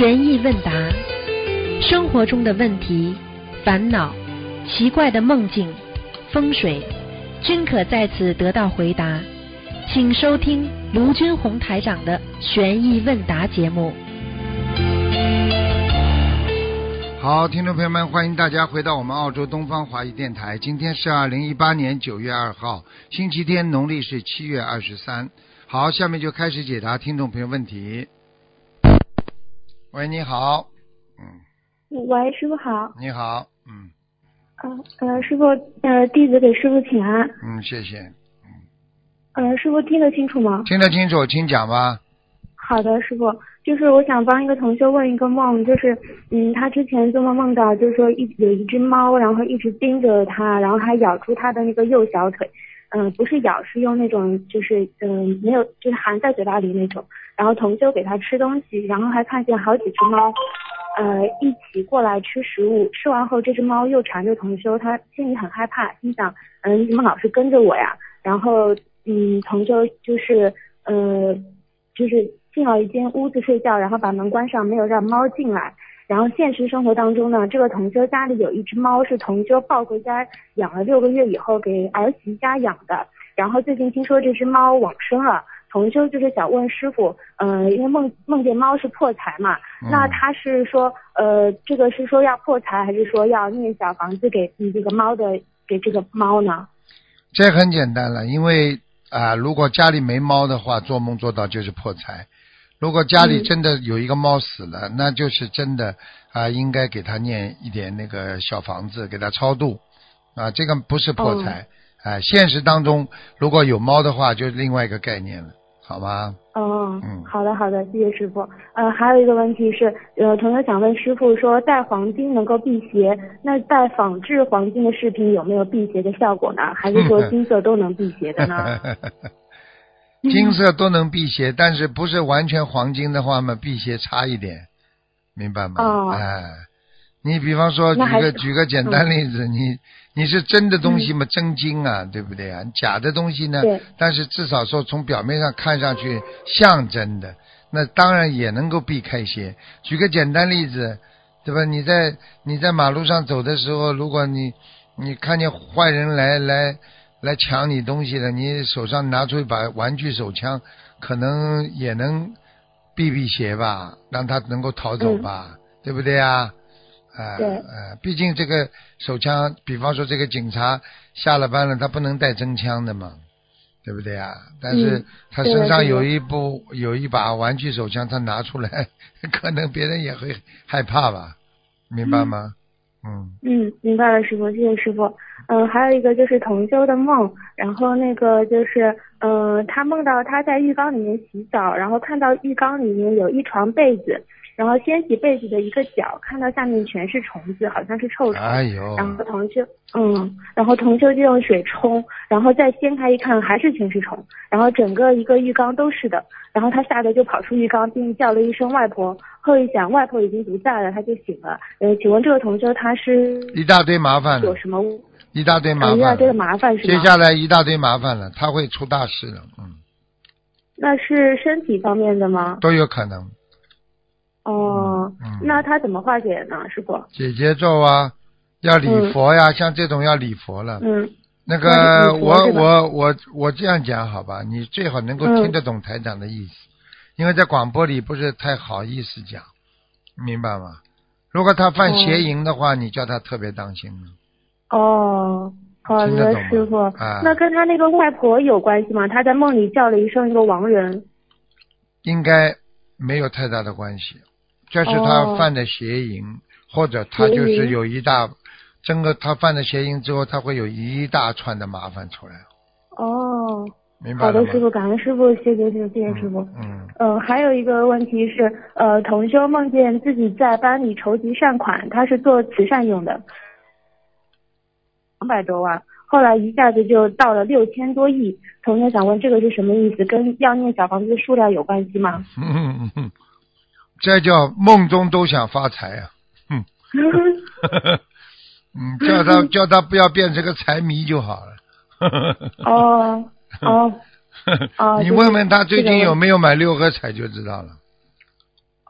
悬疑问答，生活中的问题、烦恼、奇怪的梦境、风水，均可在此得到回答。请收听卢军红台长的悬疑问答节目。好，听众朋友们，欢迎大家回到我们澳洲东方华语电台。今天是二零一八年九月二号，星期天，农历是七月二十三。好，下面就开始解答听众朋友问题。喂，你好，嗯，喂，师傅好。你好，嗯呃呃，师傅，呃，弟子给师傅请安。嗯，谢谢，呃，师傅听得清楚吗？听得清楚，请讲吧。好的，师傅，就是我想帮一个同学问一个梦，就是嗯，他之前做梦梦到，就是说一有一只猫，然后一直盯着他，然后还咬住他的那个右小腿，嗯、不是咬，是用那种就是嗯、没有就是含在嘴巴里那种，然后同修给他吃东西，然后还看见好几只猫，呃，一起过来吃食物，吃完后这只猫又缠着同修，他心里很害怕，心想嗯，你怎么老是跟着我呀？然后嗯，同修就是呃，就是进了一间屋子睡觉，然后把门关上，没有让猫进来。然后现实生活当中呢，这个同修家里有一只猫，是同修抱回家养了六个月以后给儿媳家养的。然后最近听说这只猫往生了，同修就是想问师傅，呃，因为梦梦见猫是破财嘛，嗯那他是说，呃，这个是说要破财，还是说要念小房子给嗯这个猫的给这个猫呢？这很简单了，因为啊、如果家里没猫的话，做梦做到就是破财。如果家里嗯真的有一个猫死了，那就是真的啊、应该给他念一点那个小房子，给他超度啊，这个不是破财。哎、现实当中如果有猫的话，就是另外一个概念了，好吗？哦，嗯好的好的，谢谢师傅。呃，还有一个问题是，呃，同学想问师傅说，戴黄金能够辟邪，那戴仿制黄金的饰品有没有辟邪的效果呢？还是说 金色都能辟邪的呢？金色都能辟邪，但是不是完全黄金的话嘛，辟邪差一点，明白吗？哦哎，你比方说举个举个简单例子，你你是真的东西嘛，真金啊，对不对啊？假的东西呢对，但是至少说从表面上看上去像真的，那当然也能够避开一些。举个简单例子，对吧？你在你在马路上走的时候，如果你你看见坏人来来来抢你东西的，你手上拿出一把玩具手枪，可能也能避避邪吧，让他能够逃走吧，对不对啊？呃对呃，毕竟这个手枪，比方说这个警察下了班了，他不能带真枪的嘛，对不对啊？但是嗯他身上有一部有一把玩具手枪，他拿出来，可能别人也会害怕吧，明白吗？嗯嗯，明白了，师傅，谢谢师傅。嗯、还有一个就是同修的梦，然后那个就是，嗯、他梦到他在浴缸里面洗澡，然后看到浴缸里面有一床被子，然后掀起被子的一个角，看到下面全是虫子，好像是臭虫。哎呦，然后同修，嗯，然后同修就用水冲，然后再掀开一看，还是全是虫，然后整个一个浴缸都是的，然后他吓得就跑出浴缸，并叫了一声外婆，后一想外婆已经不在了，他就醒了。呃，请问这个同修他是一大堆麻烦，有什么一大堆麻烦一大堆的，麻烦是吗？接下来一大堆麻烦了，他会出大事了，嗯，那是身体方面的吗？都有可能。哦，嗯那他怎么化解呢，师傅？姐姐咒啊，要礼佛呀，像这种要礼佛了。嗯那个我我我我这样讲好吧，你最好能够嗯听得懂台长的意思，因为在广播里不是太好意思讲，明白吗？如果他犯邪淫的话，你叫他特别当心了。哦，好的师傅。啊那跟他那个外婆有关系吗？他在梦里叫了一声一个亡人。应该没有太大的关系，这是他哦犯的邪淫，或者他就是有一大，整个他犯了邪淫之后，他会有一大串的麻烦出来，哦，明白？好的，师傅，感恩师傅，谢谢谢谢谢谢师傅。嗯，呃，还有一个问题是，呃，同修梦见自己在班里筹集善款，他是做慈善用的，两百多万，后来一下子就到了六千多亿。同学想问这个是什么意思？跟要念小房子的数量有关系吗？嗯嗯嗯嗯，这叫梦中都想发财啊！嗯，嗯，叫他 叫他不要变成个财迷就好了。哦 哦哦你问问他最近有没有买六合彩就知道了。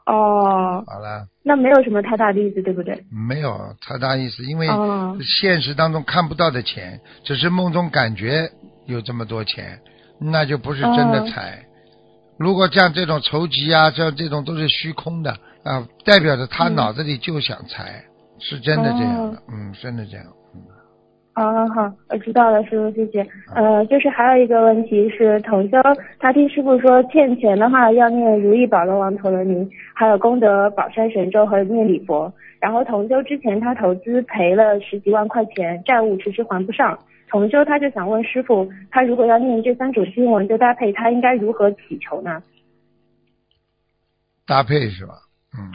哦，好了，那没有什么太大的意思，对不对？没有太大意思，因为哦现实当中看不到的钱，只是梦中感觉有这么多钱，那就不是真的哦财。如果像这种筹集啊，像这种都是虚空的啊，代表着他嗯脑子里就想财，是真的这样的，嗯，真的这样。嗯好，好，我知道了，师傅，谢谢。呃，就是还有一个问题是，同修他听师傅说，欠钱的话要念如意宝轮王陀罗尼，还有功德宝山神咒和念礼佛。然后同修之前他投资赔了十几万块钱，债务迟迟还不上。同修他就想问师傅，他如果要念这三种经文，就搭配他应该如何祈求呢？搭配是吧？嗯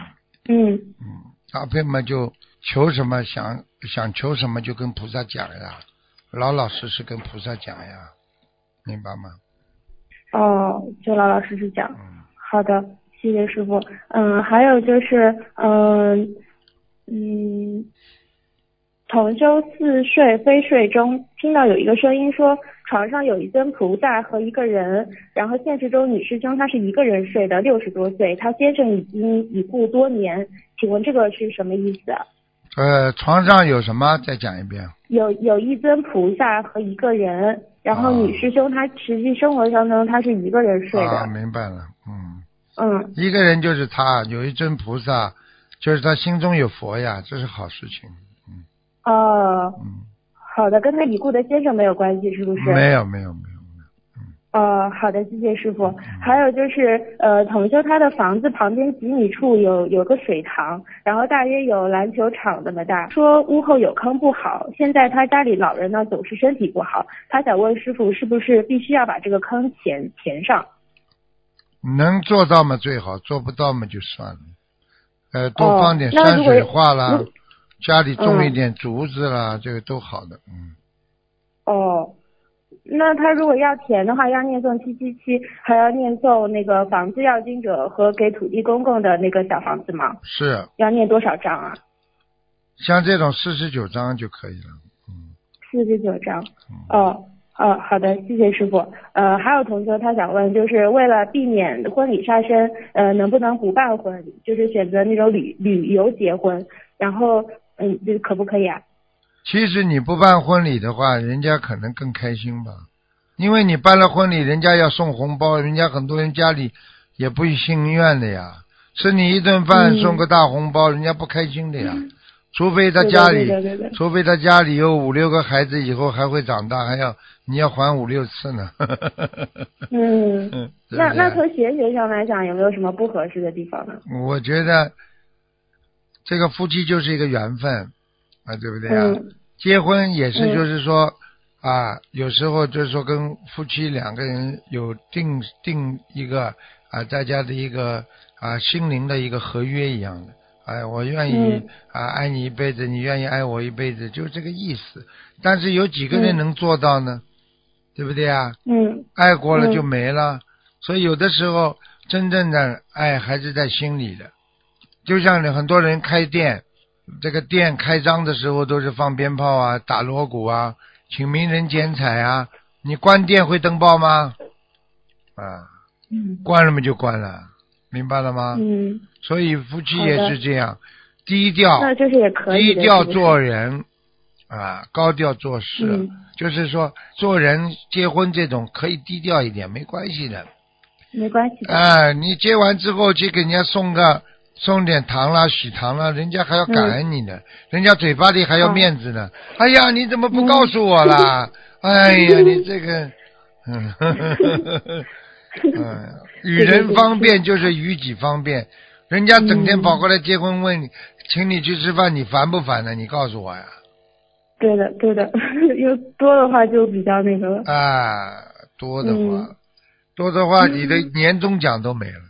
嗯，嗯，搭配嘛就求什么想想求什么就跟菩萨讲呀，老老实实跟菩萨讲呀，明白吗？哦，就老老实实讲。嗯，好的，谢谢师傅。嗯，还有就是，嗯嗯，同修似睡非睡中，听到有一个声音说床上有一尊菩萨和一个人，然后现实中女师兄她是一个人睡的，六十多岁，她先生已经已故多年，请问这个是什么意思啊？呃，床上有什么？再讲一遍。有有一尊菩萨和一个人，然后哦女师兄她实际生活当中她是一个人睡的，啊，明白了，嗯，嗯一个人就是他，有一尊菩萨，就是他心中有佛呀，这是好事情，嗯哦。嗯，好的，跟他已故的先生没有关系，是不是？没有没有没有，哦，好的，谢谢师傅。还有就是，呃，同修他的房子旁边几米处有有个水塘，然后大约有篮球场那么大。说屋后有坑不好，现在他家里老人呢总是身体不好，他想问师傅是不是必须要把这个坑填填上？能做到嘛最好，做不到嘛就算了。呃，多哦放点山水画啦如，家里种一嗯点竹子啦，这个都好的，嗯。哦，那他如果要填的话，要念诵七七七，还要念诵那个房子要经者和给土地公公的那个小房子吗？是，要念多少章啊？像这种四十九章就可以了。嗯，四十九章。嗯哦，哦，好的，谢谢师傅。呃，还有同学他想问，就是为了避免婚礼杀生，呃，能不能不办婚礼，就是选择那种旅旅游结婚，然后嗯，这可不可以啊？其实你不办婚礼的话，人家可能更开心吧，因为你办了婚礼，人家要送红包，人家很多人家里也不心愿的呀，吃你一顿饭嗯送个大红包，人家不开心的呀。除非他家里，对的对的对除非他家里有五六个孩子，以后还会长大，还要你要还五六次呢。嗯，那那从学学上来讲，有没有什么不合适的地方呢？我觉得这个夫妻就是一个缘分啊，对不对啊？嗯结婚也是，嗯就是说、啊，有时候就是说跟夫妻两个人有定定一个啊，大家的一个啊心灵的一个合约一样的。哎，我愿意、嗯啊爱你一辈子，你愿意爱我一辈子，就是这个意思。但是有几个人嗯能做到呢？对不对啊？嗯爱过了嗯就没了，所以有的时候真正的爱还是在心里的。就像很多人开店，这个店开张的时候都是放鞭炮啊、打锣鼓啊、请名人剪彩啊。你关店会登报吗？啊，嗯关了嘛就关了，明白了吗？嗯，所以夫妻也是这样，低调，那就是也可以的。低调做人啊，高调做事。嗯就是说，做人结婚这种可以低调一点，没关系的。没关系的。啊，你结完之后去给人家送个送点糖啦、喜糖啦，人家还要感恩你呢，人家嘴巴里还要面子呢。哎呀，你怎么不告诉我啦？哎呀，你这个，嗯，嗯，与人方便就是与己方便。人家整天跑过来结婚问你，请你去吃饭，你烦不烦呢？你告诉我呀。对的，对的，有多的话就比较那个了。啊，多的话，嗯多的话，你的 年终奖都没了。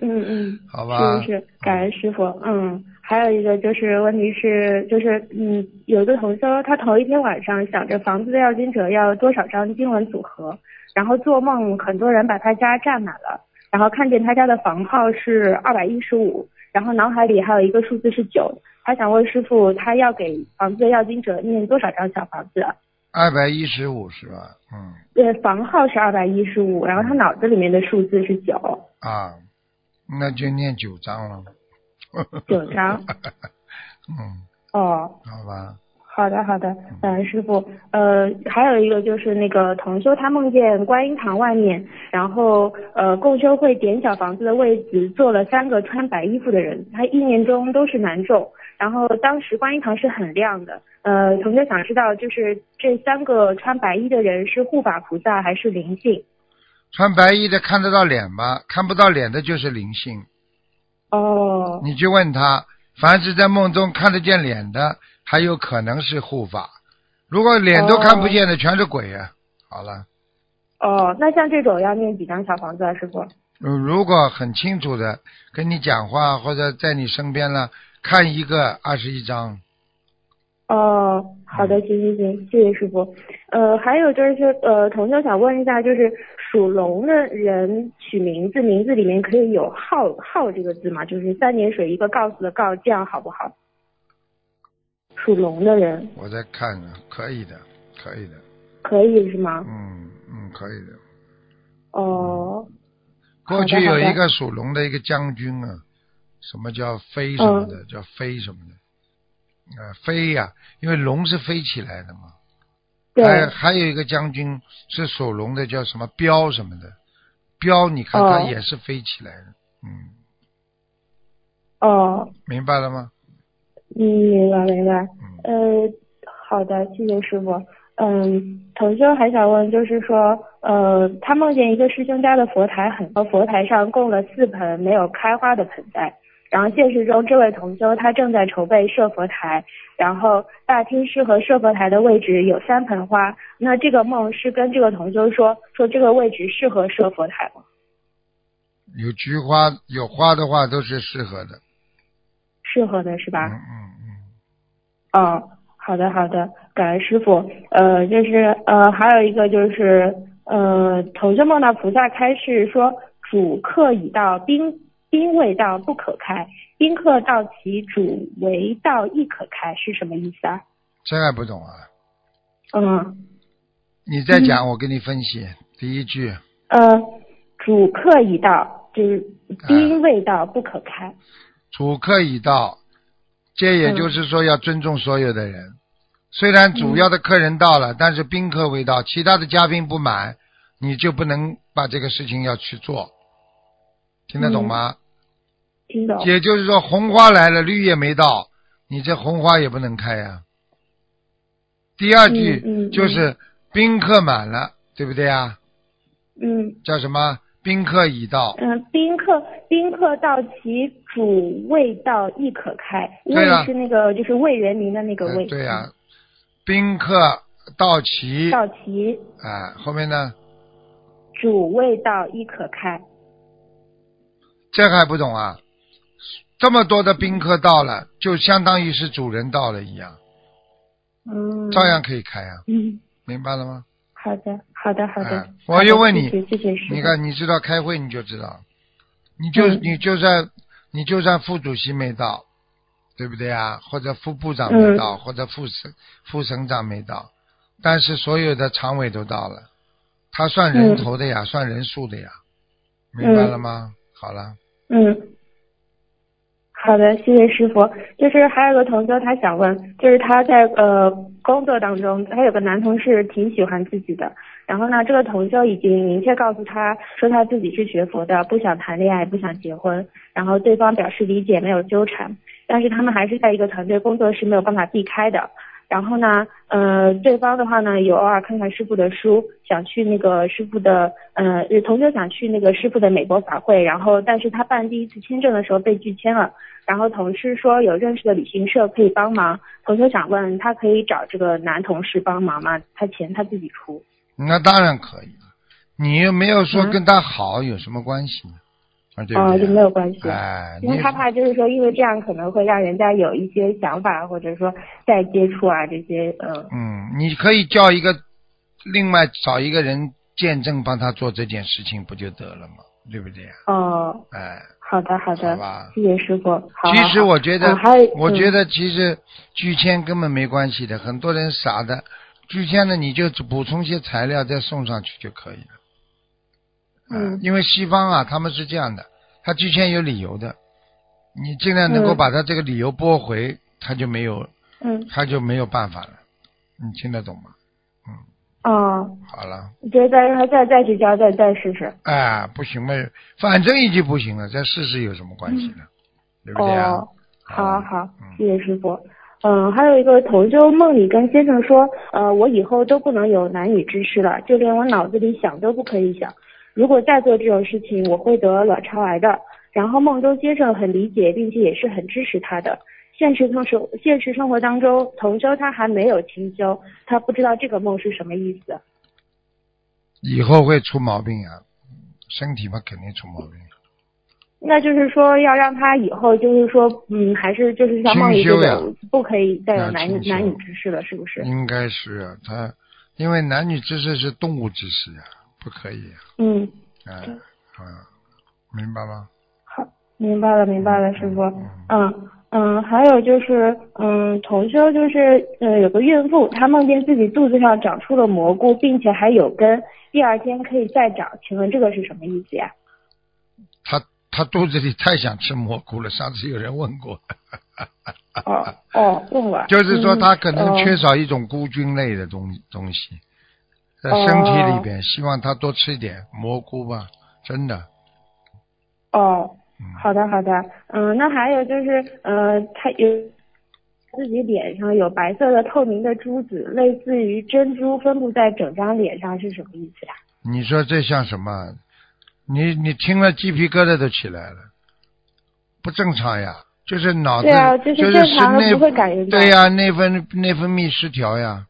嗯 嗯，好吧是是，感恩师傅。嗯，还有一个就是问题是，就是嗯，有一个同修，他头一天晚上想着房子的要金者要多少张经文组合，然后做梦很多人把他家占满了，然后看见他家的房号是二百一十五，然后脑海里还有一个数字是九，他想问师傅，他要给房子的要金者念多少张小房子？二百一十五是吧？嗯对，房号是二百一十五，然后他脑子里面的数字是九。啊，那就念九章了。九章。嗯，哦，好吧。好的，好的，嗯，师傅，呃，还有一个就是那个同修，他梦见观音堂外面，然后呃，共修会点小房子的位置坐了三个穿白衣服的人，他意念中都是男众，然后当时观音堂是很亮的，呃，同学想知道，就是这三个穿白衣的人是护法菩萨还是灵性？穿白衣的看得到脸吗？看不到脸的就是灵性。哦。你去问他，凡是在梦中看得见脸的。还有可能是护法，如果脸都看不见的全是鬼啊！好了。哦，那像这种要念几张小房子啊，师傅？嗯如果很清楚的跟你讲话或者在你身边了，看一个二十一张。哦，好的，行行行，谢谢师傅。呃，还有就是说，呃，同学想问一下，就是属龙的人取名字，名字里面可以有浩浩这个字吗？就是三点水一个告诉的告，这样好不好？属龙的人，我在看呢，可以的，可以的，可以是吗？嗯嗯，可以的。哦。过去有一个属龙的一个将军啊，什么叫飞什么的，叫飞什么的，啊飞呀，因为龙是飞起来的嘛。对。还还有一个将军是属龙的，叫什么彪什么的，彪你看他也是飞起来的，嗯。哦。明白了吗？嗯，明白明白。呃，好的，谢谢师傅。嗯，同修还想问，就是说，呃，他梦见一个师兄家的佛台很高，佛台上供了四盆没有开花的盆栽。然后现实中，这位同修他正在筹备设佛台，然后大厅适合设佛台的位置有三盆花。那这个梦是跟这个同修说，说这个位置适合设佛台吗？有菊花有花的话，都是适合的。适合的是吧？嗯嗯嗯。哦，好的好的，感恩师傅。呃，就是呃，还有一个就是呃，同修梦到菩萨开示说，主客已到，宾宾未到不可开，宾客到其，主为道亦可开，是什么意思啊？这还不懂啊？嗯。你再讲，我给你分析第一句。呃，主客已到，就是宾未到不可开。主客已到，这也就是说要尊重所有的人。虽然主要的客人到了，但是宾客未到，其他的嘉宾不满，你就不能把这个事情要去做。听得懂吗？听懂。也就是说，红花来了，绿叶没到，你这红花也不能开呀。第二句就是宾客满了，对不对啊？嗯。叫什么？宾客已到。嗯，宾客宾客到齐，主未到亦可开。对是那个就是魏人民的那个魏。对呀，宾客到齐。到齐。啊，后面呢？主未到亦可开。这还不懂啊？这么多的宾客到了，就相当于是主人到了一样。嗯。照样可以开啊。嗯。明白了吗？好的，好的，好的。我又问你，谢谢你看，你知道开会你就知道，你就你就算你就算副主席没到，对不对啊？或者副部长没到，或者副省副省长没到，但是所有的常委都到了，他算人头的呀，算人数的呀，明白了吗？好了。嗯。好的，谢谢师傅。就是还有个同学，他想问，就是他在呃工作当中，他有个男同事挺喜欢自己的，然后呢，这个同修已经明确告诉他说他自己是学佛的，不想谈恋爱，不想结婚，然后对方表示理解，没有纠缠，但是他们还是在一个团队工作是没有办法避开的。然后呢，呃，对方的话呢，有偶尔看看师傅的书，想去那个师傅的，呃，同学想去那个师傅的美国法会，然后但是他办第一次签证的时候被拒签了，然后同事说有认识的旅行社可以帮忙，同学想问他可以找这个男同事帮忙吗？他钱他自己出。那当然可以了，你又没有说跟他好有什么关系呢？啊，就没有关系，哎，因为他怕就是说，因为这样可能会让人家有一些想法，或者说再接触啊这些，嗯。嗯，你可以叫一个，另外找一个人见证帮他做这件事情，不就得了吗？对不对？哦。哎。好的，好的。好吧。谢谢师傅。其实我觉得，还我觉得其实拒签根本没关系的，很多人傻的，拒签了你就补充些材料再送上去就可以了。嗯，因为西方啊，他们是这样的，他之前有理由的，你尽量能够嗯把他这个理由驳回，他就没有嗯，他就没有办法了。你听得懂吗？嗯哦，好了，觉得再让他再再去教，再再试试。哎，不行嘛，反正已经不行了，再试试有什么关系呢？对不对啊？哦，好好嗯，谢谢师傅。嗯，还有一个同修梦里跟先生说，呃，我以后都不能有男女之事了，就连我脑子里想都不可以想。如果再做这种事情，我会得卵巢癌的。然后孟周先生很理解，并且也是很支持他的。现实生活现实生活当中，同修他还没有清修，他不知道这个梦是什么意思。以后会出毛病呀、身体嘛肯定出毛病。那就是说，要让他以后就是说，嗯，还是就是像梦里这种，不可以再有男女男女之事了，是不是？应该是啊，他因为男女之事是动物之事呀、不可以嗯、嗯，啊，啊，明白吗？好，明白了，明白了，师傅。嗯嗯，还有就是，嗯，同修就是，呃，有个孕妇，她梦见自己肚子上长出了蘑菇，并且还有根，第二天可以再长，请问这个是什么意思呀？她她肚子里太想吃蘑菇了，上次有人问过，哦哦，问我。就是说她可能嗯缺少一种菇菌类的东东西，在哦身体里边，希望他多吃一点蘑菇吧，真的。哦，嗯，好的好的，嗯，那还有就是，呃，他有自己脸上有白色的透明的珠子，类似于珍珠分布在整张脸上，是什么意思呀？你说这像什么？你你听了鸡皮疙瘩都起来了，不正常呀！就是脑子，对啊就是是正常的内不会感觉到对呀，内分内分泌失调呀，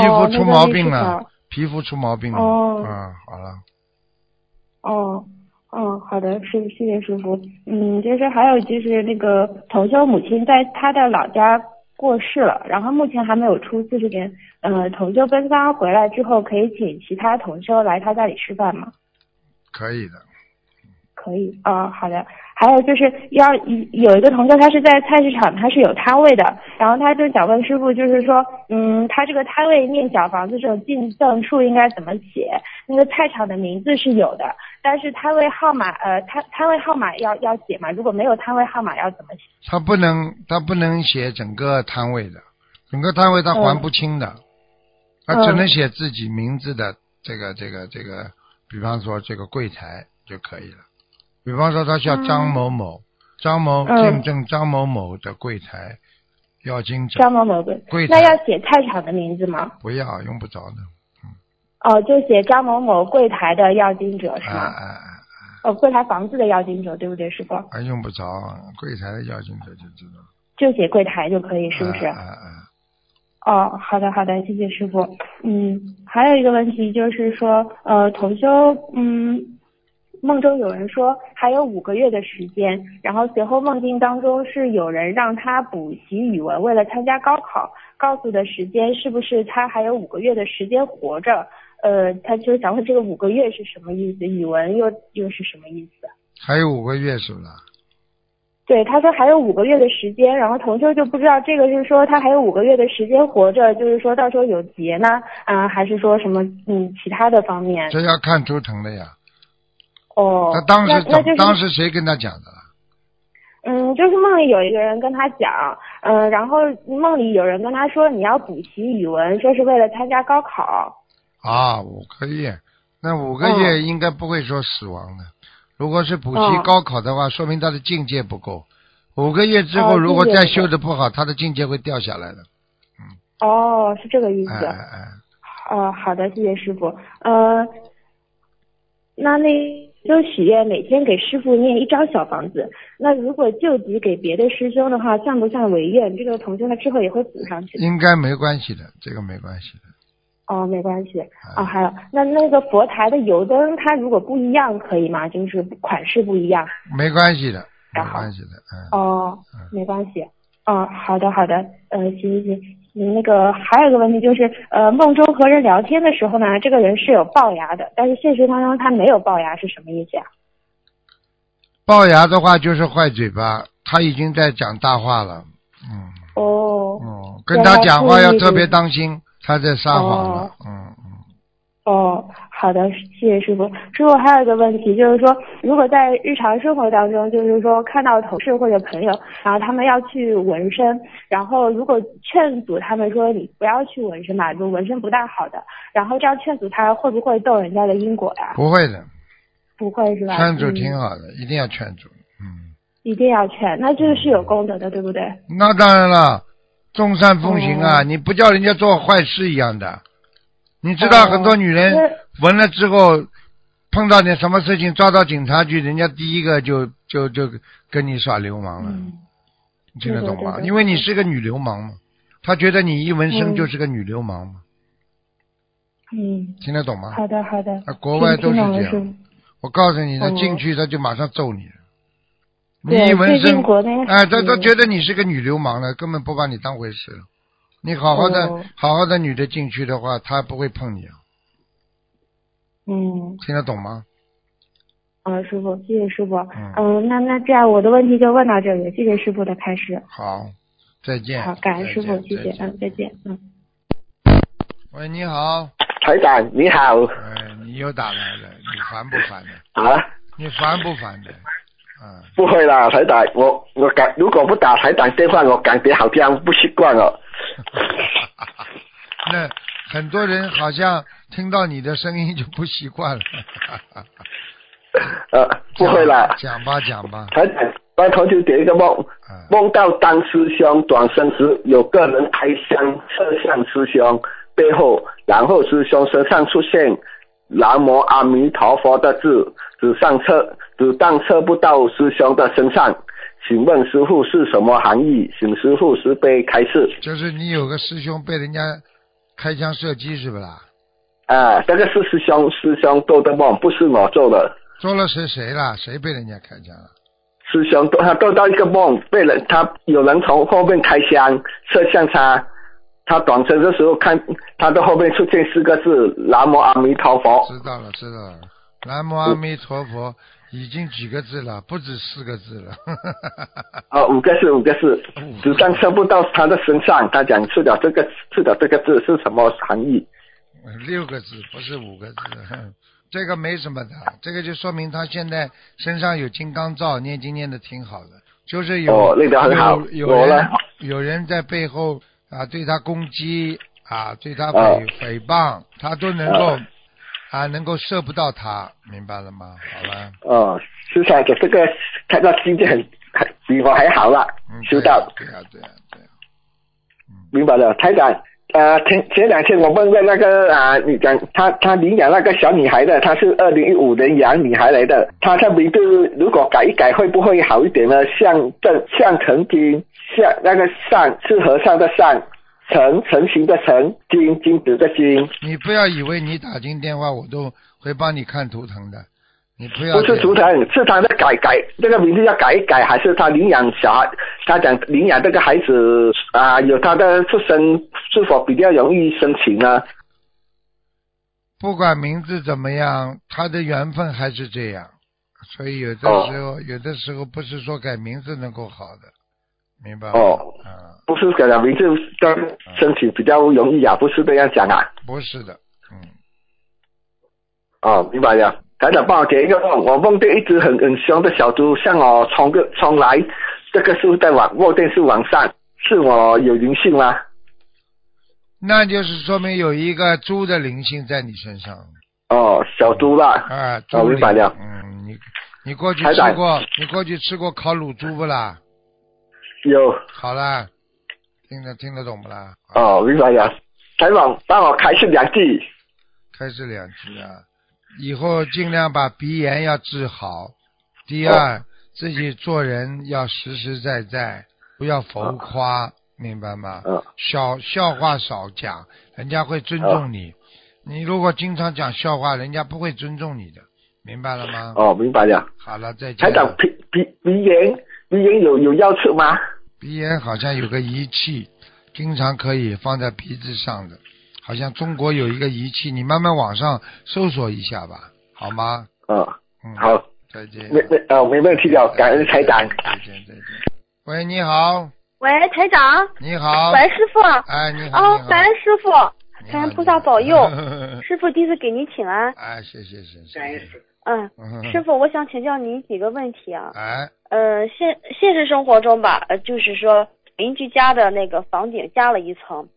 皮哦肤出毛病了调，皮肤出毛病了。哦嗯，好了，哦，哦，好的，师傅，谢谢师傅。嗯，就是还有就是那个同修母亲在她的老家过世了，然后目前还没有出四十天。呃，同修奔丧回来之后，可以请其他同修来他家里吃饭吗？可以的。可以啊、好的。还有就是要有一个同学，他是在菜市场，他是有摊位的，然后他就想问师傅，就是说，嗯，他这个摊位念小房子这种进赠处应该怎么写？那个菜场的名字是有的，但是摊位号码，呃，摊摊位号码要要写吗？如果没有摊位号码要怎么写？他不能，他不能写整个摊位的，整个摊位他还不清的，他只能写自己名字的这个这个这个，比方说这个柜台就可以了。比方说他叫张某某，张某嗯见证张某某的柜台要经者，张某某对柜，那要写菜场的名字吗？不要用不着的，哦，就写张某某柜台的要经者是啊吗？啊啊哦，柜台房子的要经者，对不对，师傅？啊，用不着，柜台的要经者就知道，就写柜台就可以，是不是？啊啊啊，哦，好的好的，谢谢师傅。嗯，还有一个问题就是说，呃，同修，嗯，梦中有人说还有五个月的时间，然后随后梦境当中是有人让他补习语文，为了参加高考，告诉的时间是不是他还有五个月的时间活着？呃，他就想问这个五个月是什么意思？语文又又是什么意思？还有五个月是不是？对，他说还有五个月的时间，然后同修就不知道这个是说他还有五个月的时间活着，就是说到时候有劫呢，啊、还是说什么嗯其他的方面？这要看图腾的呀。哦，他当时那那就是怎当时谁跟他讲的？嗯，就是梦里有一个人跟他讲，嗯、然后梦里有人跟他说你要补习语文，说是为了参加高考。啊，五个月，那五个月应该不会说死亡的。如果是补习嗯高考的话，说明他的境界不够。五个月之后，哦如果再修的不好，他的境界会掉下来的。哦，是这个意思。哎哎哎，哦，好的，谢谢师傅。呃，那那就许愿每天给师傅念一张小房子。那如果救急给别的师兄的话，算不算违愿？这个同修他之后也会补上去。应该没关系的，这个没关系的。哦，没关系。哦，还有那那个佛台的油灯，它如果不一样可以吗？就是款式不一样。没关系的，没关系的，嗯。哦，没关系。哦，好的好的，呃，行行行。嗯那个还有一个问题就是，呃，梦中和人聊天的时候呢，这个人是有龅牙的，但是现实当中他没有龅牙，是什么意思呀？龅牙的话就是坏嘴巴，他已经在讲大话了。嗯哦嗯，跟他讲话要特别当心，他在撒谎了。嗯嗯。哦，好的，谢谢师傅。师傅还有一个问题，就是说，如果在日常生活当中，就是说看到同事或者朋友，然后他们要去纹身，然后如果劝阻他们说你不要去纹身嘛，就纹身不大好的，然后这样劝阻他会不会动人家的因果呀？不会的，不会是吧？劝阻嗯挺好的，一定要劝阻。嗯，一定要劝，那这个是有功德的，对不对？那当然了，众善奉行啊，哦你不叫人家做坏事一样的。你知道哦很多女人那纹了之后，碰到点什么事情抓到警察局，人家第一个就就就跟你耍流氓了，嗯，你听得懂吗？因为你是个女流氓嘛，他觉得你一纹身嗯就是个女流氓嘛，嗯，听得懂吗？好的好的。啊，国外都是这样。我告诉你的，哦进去他就马上揍你。你一纹身，哎，他他嗯觉得你是个女流氓了，根本不把你当回事。你好好的、哦好好的女的进去的话，他不会碰你啊，嗯，听得懂吗？啊，师傅，谢谢师傅。嗯嗯，那那这样我的问题就问到这里，谢谢师傅的开示。好，再见。好，感恩师傅，谢谢，嗯，再见，嗯。喂，你好，台长你好哎，你又打来了，你烦不烦的？啊，你烦不烦的？嗯，不会啦，台长，我我感如果不打台长电话，我感觉好像不习惯了。那很多人好像听到你的声音就不习惯了。呃，不会啦，讲吧讲吧，台长，刚头就点一个梦，啊，梦到当师兄转身时，有个人开枪射向师兄背后，然后师兄身上出现“南无阿弥陀佛”的字，子上测，子弹测不到师兄的身上。请问师傅是什么含义？请师傅慈悲开示。就是你有个师兄被人家开枪射击是不啦？啊，这个是师兄师兄做的梦，不是我做的。做了是谁啦？谁被人家开枪了？师兄他做到一个梦，被人他有人从后面开枪射向他，他转身的时候看他的后面出现四个字“南无阿弥陀佛知道了知道了，南无阿弥陀佛已经几个字了，不止四个字了。”，哦，五个字五个字，子弹射不到他的身上。他讲出了这个出了这个字是什么含义？六个字不是五个字，这个没什么的，这个就说明他现在身上有金刚罩，念经念的挺好的，就是有、有有人有人在背后啊对他攻击啊对他哦诽诽谤，他都能够啊能够射不到他，明白了吗？好了，哦，是他的这个看到境界很还比我还好了嗯，，修到。对啊、对啊、对啊、明白了，台长。呃，前前两天我问问那个啊，你讲他他领养那个小女孩的，她是二零一五年养女孩来的，她的名字如果改一改会不会好一点呢？像正象成金，像那个善是和尚的善，成成型的成，金金子的金，你不要以为你打进电话我都会帮你看图腾的，你不要不是图腾，是他的改改这个名字要改一改，还是他领养小孩？他讲领养这个孩子啊，有他的出生是否比较容易申请呢？不管名字怎么样，他的缘分还是这样，所以有的哦时候，有的时候不是说改名字能够好的，明白吗？不是改了名字的申请比较容易啊，不是这样讲啊。不是的，嗯，哦，明白了。台长帮我解一个梦，我梦见一只很很凶的小猪向我冲个冲来，这个是在网梦见是晚上，是我有灵性吗？那就是说明有一个猪的灵性在你身上，哦，小猪啦。啊，哦猪灵，明白了嗯，你你过去吃过，你过去吃过烤乳猪不啦？有好啦，听得听得懂不啦？哦，明白了。台长帮我开始两句。开始两句啊，以后尽量把鼻炎要治好。第二，自己做人要实实在在，不要浮夸，明白吗？嗯笑笑话少讲，人家会尊重你。你如果经常讲笑话，人家不会尊重你的，明白了吗？哦，明白了。好了，再见台。长鼻鼻鼻炎鼻炎有有要求吗？鼻炎好像有个仪器，经常可以放在鼻子上的，好像中国有一个仪器，你慢慢网上搜索一下吧，好吗？嗯，嗯，好，再见。没没哦没问题的，感恩台长。再见再见。喂，你好，喂，台长，你好。喂，师傅，哎，你好，哦你，好感恩师傅，感恩菩萨保佑，师傅弟子给您请安。哎，谢谢谢谢。嗯，师傅，我想请教您几个问题啊。哎，呃，现现实生活中吧，呃，就是说邻居家的那个房顶加了一层，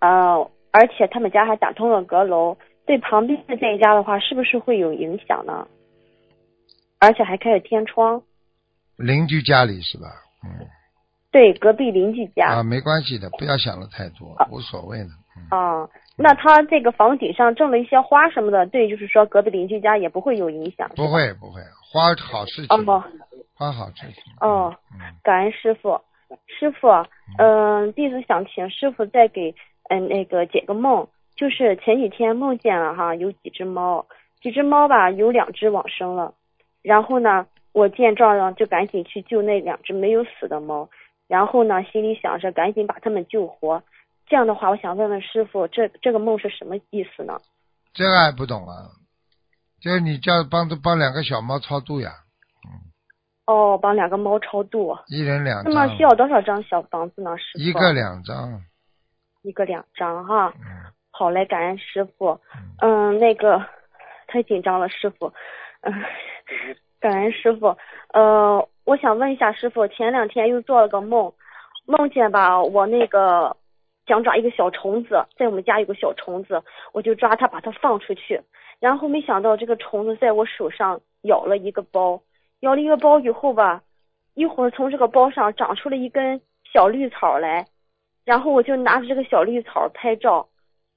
呃，而且他们家还打通了阁楼，对旁边的这一家的话，是不是会有影响呢？而且还开了天窗。邻居家里是吧？嗯。对，隔壁邻居家。啊，没关系的，不要想的太多，无所谓的。啊，那他这个房顶上种了一些花什么的，对，就是说隔壁邻居家也不会有影响。不会不会，花好事情。哦。花好事情。哦。感恩师傅，师傅，嗯，弟子想请师傅再给嗯那个解个梦，就是前几天梦见了哈，有几只猫，几只猫吧，有两只往生了，然后呢，我见状呢就赶紧去救那两只没有死的猫，然后呢心里想着赶紧把它们救活。这样的话，我想问问师傅，这这个梦是什么意思呢？这个还不懂啊？就是你叫帮帮两个小猫超度呀？嗯。哦，帮两个猫超度。一人两张。那么需要多少张小房子呢？师傅。一个两张。一个两张哈。嗯。好嘞，感恩师傅。嗯。那个太紧张了，师傅。嗯。感恩师傅。呃，我想问一下师傅，前两天又做了个梦，梦见吧，我那个。想抓一个小虫子，在我们家有个小虫子，我就抓它，把它放出去。然后没想到这个虫子在我手上咬了一个包，咬了一个包以后吧，一会儿从这个包上长出了一根小绿草来，然后我就拿着这个小绿草拍照。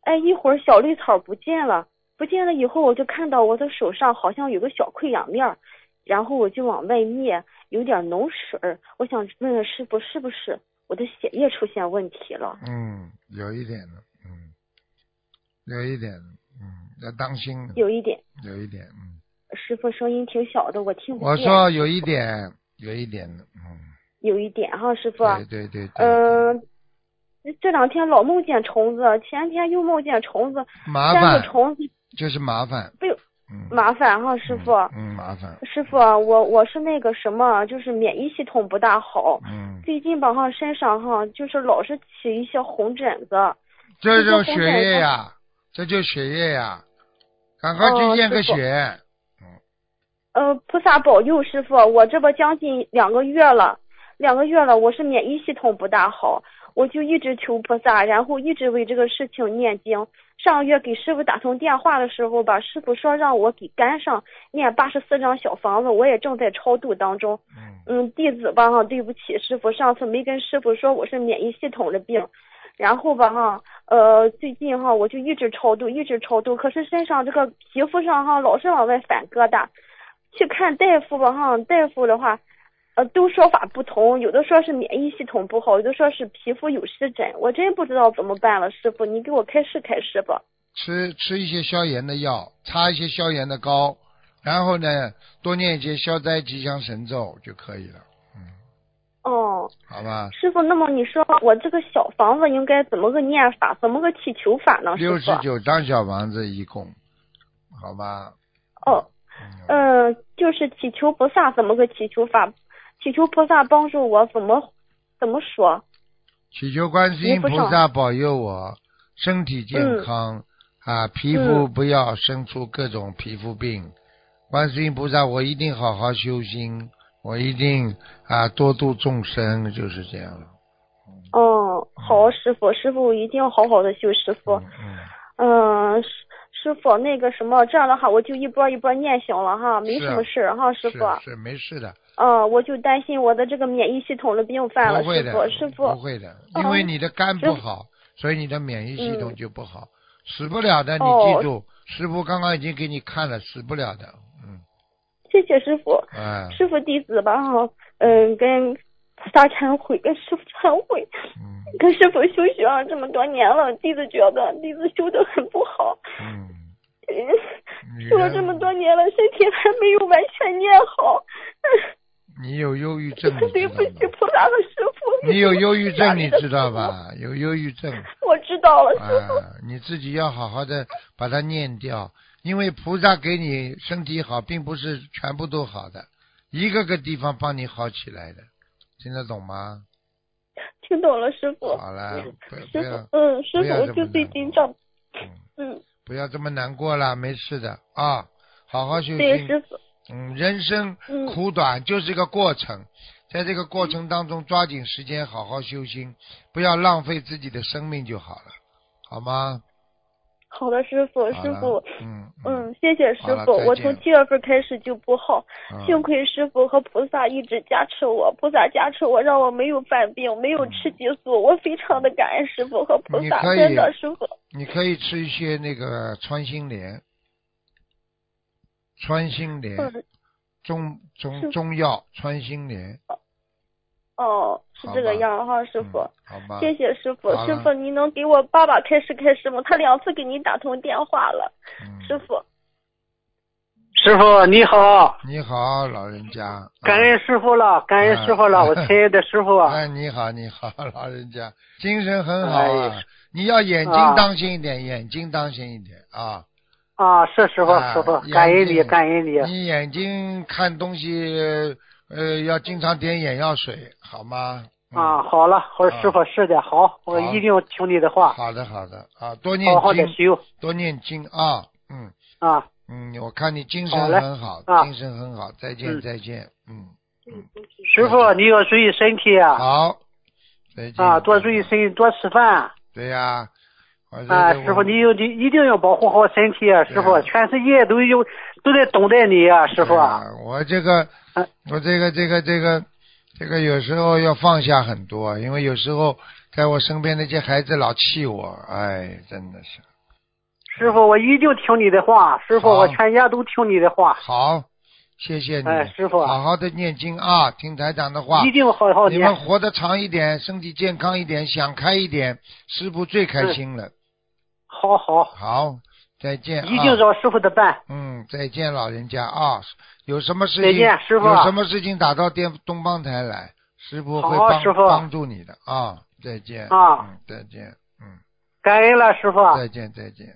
哎，一会儿小绿草不见了，不见了以后，我就看到我的手上好像有个小溃疡面，然后我就往外捏，有点脓水儿。我想问问师傅，是不是？我的血液出现问题了。嗯，有一点的，嗯，有一点，嗯，要当心。有一点。有一点，嗯。师傅声音挺小的，我听不见。我说有一点，有一点的，嗯。有一点哈，师傅。对对对。嗯，这两天老梦见虫子，前天又梦见虫子，麻烦。虫子。就是麻烦。不。麻烦哈，师傅。嗯，麻烦。师傅，我我是那个什么，就是免疫系统不大好。嗯。最近吧哈，身上哈就是老是起一些红疹子。这就血液呀，这就血液呀，赶快去验个血。嗯。呃，菩萨保佑，师傅，我这不将近两个月了，两个月了，我是免疫系统不大好。我就一直求菩萨，然后一直为这个事情念经。上个月给师傅打通电话的时候吧，师傅说让我给肝上念八十四张小房子，我也正在超度当中。嗯，弟子吧哈，对不起师傅，上次没跟师傅说我是免疫系统的病。然后吧哈，呃，最近哈我就一直超度，一直超度，可是身上这个皮肤上哈老是往外反疙瘩。去看大夫吧哈，大夫的话。呃，都说法不同，有的说是免疫系统不好，有的说是皮肤有湿疹，我真不知道怎么办了，师傅，你给我开示开示吧。吃吃一些消炎的药，擦一些消炎的膏，然后呢，多念一些消灾吉祥神咒就可以了。嗯。哦。好吧。师傅，那么你说我这个小房子应该怎么个念法，怎么个祈求法呢？六十九张小房子一共，好吧。哦。嗯，就是祈求菩萨怎么个祈求法？祈求菩萨帮助我，怎么怎么说？祈求观世音菩萨保佑我身体健康啊，皮肤不要生出各种皮肤病。观世音菩萨，我一定好好修心，我一定啊多度众生，就是这样了。哦，好，师傅，师傅一定要好好的修，师傅。嗯。嗯，师师傅，那个什么，这样的话我就一波一波念行了哈，没什么事哈，师傅。是没事的。嗯，我就担心我的这个免疫系统的病犯了，师傅，师傅。不会的，因为你的肝不好，所以你的免疫系统就不好，死不了的，你记住，师傅刚刚已经给你看了，死不了的，嗯。谢谢师傅。哎。师傅弟子吧哈，嗯，跟菩萨忏悔，跟师傅忏悔，嗯，跟师傅修学了这么多年了，弟子觉得弟子修的很不好，嗯。修了这么多年了，身体还没有完全练好。你有忧郁症，对不起菩萨和师傅。你有忧郁症，你知道吧？有忧郁症。我知道了，师傅。你自己要好好的把它念掉，因为菩萨给你身体好，并不是全部都好的，一个个地方帮你好起来的，听得懂吗？听懂了，师傅。好了，师傅，嗯，师傅，我就最近长嗯，不要这么难过了，没事的啊，好好修对，心。师傅，嗯，人生嗯苦短，就是一个过程，在这个过程当中，抓紧时间好好修心，不要浪费自己的生命就好了，好吗？好的，师傅，师傅，嗯嗯，谢谢师傅。我从七月份开始就不好，嗯幸亏师傅和菩萨一直加持我，菩萨加持我，让我没有犯病，没有吃激素，我非常的感恩师傅和菩萨，真的师傅。你可以吃一些那个穿心莲，穿心莲，嗯，中中中药穿心莲，哦，是这个样哈，师傅。嗯好吧？谢谢师傅师傅，你能给我爸爸开示开示吗？他两次给你打通电话了，嗯师傅。师傅你好，你好，老人家。感恩师傅了，感恩师傅了，嗯我亲爱的师傅。哎，你好，你好，老人家，精神很好啊哎。你要眼睛啊当心一点，眼睛当心一点啊。啊，是师傅啊师傅，感恩你感恩你。你眼睛看东西，呃，要经常点眼药水，好吗？嗯。啊，，好了，我说师傅是的，好，我一定听你的话，好的，好的啊，多念好好的，修多念经啊，嗯啊。嗯，我看你精神很好，啊。精神很好，再见嗯。再见，嗯，嗯师傅你要注意身体啊，好，再见啊，多注意身体，多吃饭对呀，啊，师傅你有你一定要保护好身体啊，师傅，啊全世界都有都在等待你啊，师傅。啊我这个啊，我这个这个这个这个有时候要放下很多，因为有时候在我身边那些孩子老气我，哎，真的是师傅，我一定听你的话，师傅，我全家都听你的话，好，谢谢你，哎师傅好好的念经啊，听台长的话一，定好好你们。活得长一点，身体健康一点，想开一点，师傅最开心了。好好，好，再见、啊，一定照师傅的办。嗯，再见，老人家啊！有什么事情，再见师傅有什么事情打到电东方台来，师傅会帮师傅帮助你的啊！再见啊嗯，再见，嗯，感恩了，师傅。再见，再见。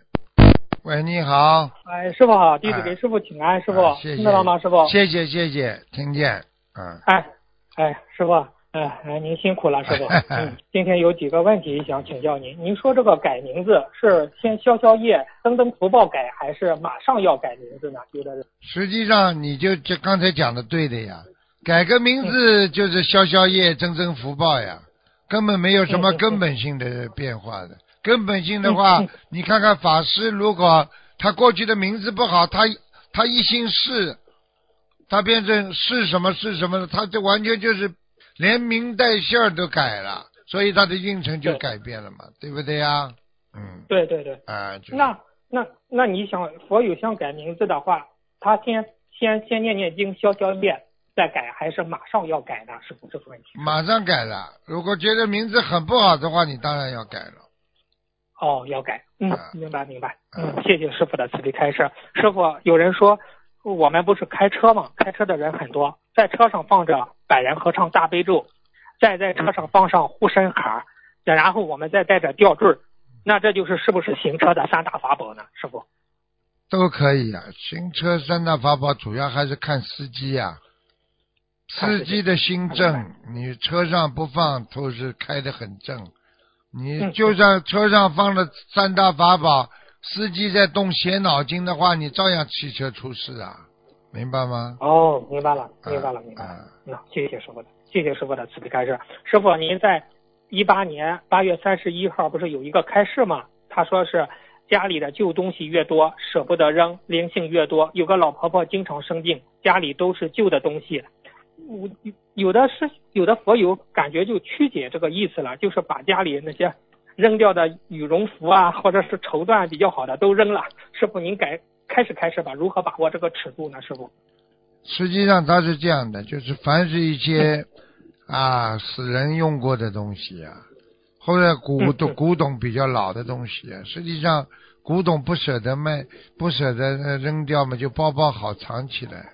喂，你好，哎，师傅好，弟子哎给师傅请安，师傅啊谢谢听得到吗？师傅，谢谢谢谢，听见，嗯，哎哎，师傅，哎哎，您辛苦了，师傅。嗯，今天有几个问题想请教您。您说这个改名字是先消消业、增增福报改，还是马上要改名字呢？有的人实际上你就就刚才讲的对的呀，改个名字就是消消业、增增福报呀，根本没有什么根本性的变化的。根本性的话你看看法师，如果他过去的名字不好，他他一心是，他变成是什么是什么的，他这完全就是连名带姓儿都改了，所以他的运程就改变了嘛，对不对呀？嗯，对对对，啊，就是那那那你想佛有想改名字的话，他先先先念念经消消业再改，还是马上要改呢？师傅，这个问题。马上改了。如果觉得名字很不好的话，你当然要改了。哦，要改，嗯啊，明白明白，嗯，谢谢师傅的慈悲开示。师傅，有人说我们不是开车吗？开车的人很多，在车上放着百人合唱大悲咒，再在车上放上护身卡，然后我们再带着吊坠儿，那这就是是不是行车的三大法宝呢？师傅？都可以啊，行车三大法宝主要还是看司机呀、看司机的心正，你车上不放都是开得很正。你嗯就算车上放了三大法宝，司机在动邪脑筋的话，你照样汽车出事啊，明白吗？哦，明白了，明白了，啊明白了。啊那谢谢师傅的，谢谢师傅的慈悲开示。师傅，您在一八年八月三十一号不是有一个开示吗？他说是家里的旧东西越多，舍不得扔，灵性越多。有个老婆婆经常生病，家里都是旧的东西。我有的是有的佛友感觉就曲解这个意思了，就是把家里那些扔掉的羽绒服啊，或者是绸缎比较好的都扔了。师傅，您改开始开始吧，如何把握这个尺度呢？师傅？实际上它是这样的，就是凡是一些啊死人用过的东西啊，或者古董古董比较老的东西啊，实际上古董不舍得卖，不舍得呃扔掉嘛，就包包好藏起来。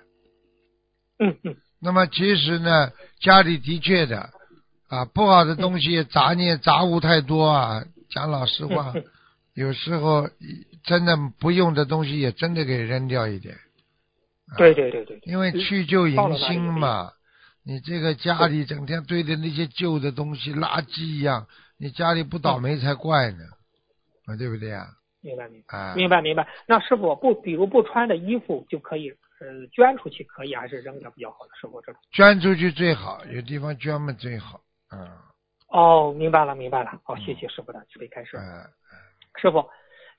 嗯嗯。那么其实呢，家里的确的啊，不好的东西杂念杂物太多啊。讲老实话，嗯 有时候真的不用的东西也真的给扔掉一点。啊对对对对，因为去旧迎新嘛，你这个家里整天堆的那些旧的东西，垃圾一样，你家里不倒霉才怪呢，啊，对不对啊？明白明白。啊，明白明白。那师傅不，比如不穿的衣服就可以，呃，捐出去可以，还是扔掉比较好的？师傅这种。捐出去最好，有地方捐嘛最好。嗯哦，明白了明白了。好，谢谢师傅的慈悲开示。嗯师傅，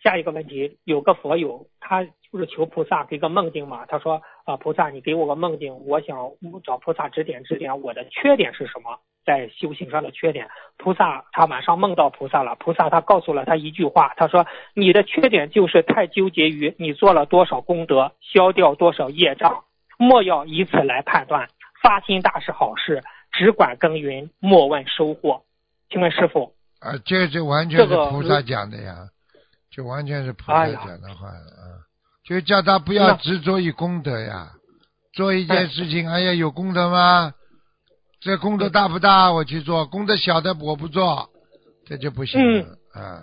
下一个问题，有个佛友他就是求菩萨给个梦境嘛，他说啊、菩萨你给我个梦境，我想找菩萨指点指点我的缺点是什么，在修行上的缺点。菩萨他晚上梦到菩萨了，菩萨他告诉了他一句话，他说你的缺点就是太纠结于你做了多少功德，消掉多少业障，莫要以此来判断，发心大是好事，只管耕耘，莫问收获。请问师傅，啊，这就完全是菩萨讲的呀，就完全是菩萨讲的话啊，就叫他不要执着于功德呀，做一件哎事情，哎呀，有功德吗？这功德大不大？我去做，功德小的我不做，这就不行啊。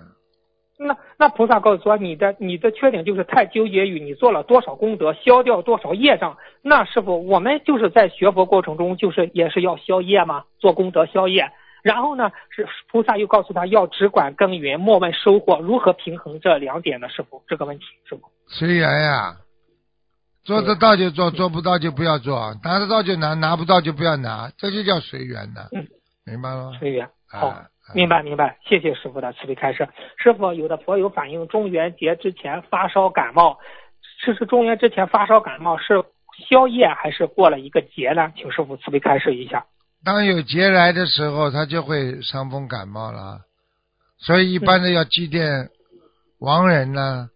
那那菩萨告诉说，你的你的缺点就是太纠结于你做了多少功德，消掉多少业障。那师傅，我们就是在学佛过程中，就是也是要消业嘛？做功德消业。然后呢，是菩萨又告诉他要只管耕耘，莫问收获。如何平衡这两点呢？师傅，这个问题，师傅。随缘呀，做得到就做，做不到就不要做，拿得到就拿，拿不到就不要拿，这就叫随缘的，嗯明白吗？随缘。好，啊，明白明白，谢谢师傅的慈悲开示。师傅，有的佛友反映中元节之前发烧感冒，这是中元之前发烧感冒是宵夜还是过了一个节呢？请师傅慈悲开示一下。当有劫来的时候，他就会伤风感冒了，所以一般的要祭奠亡人呢，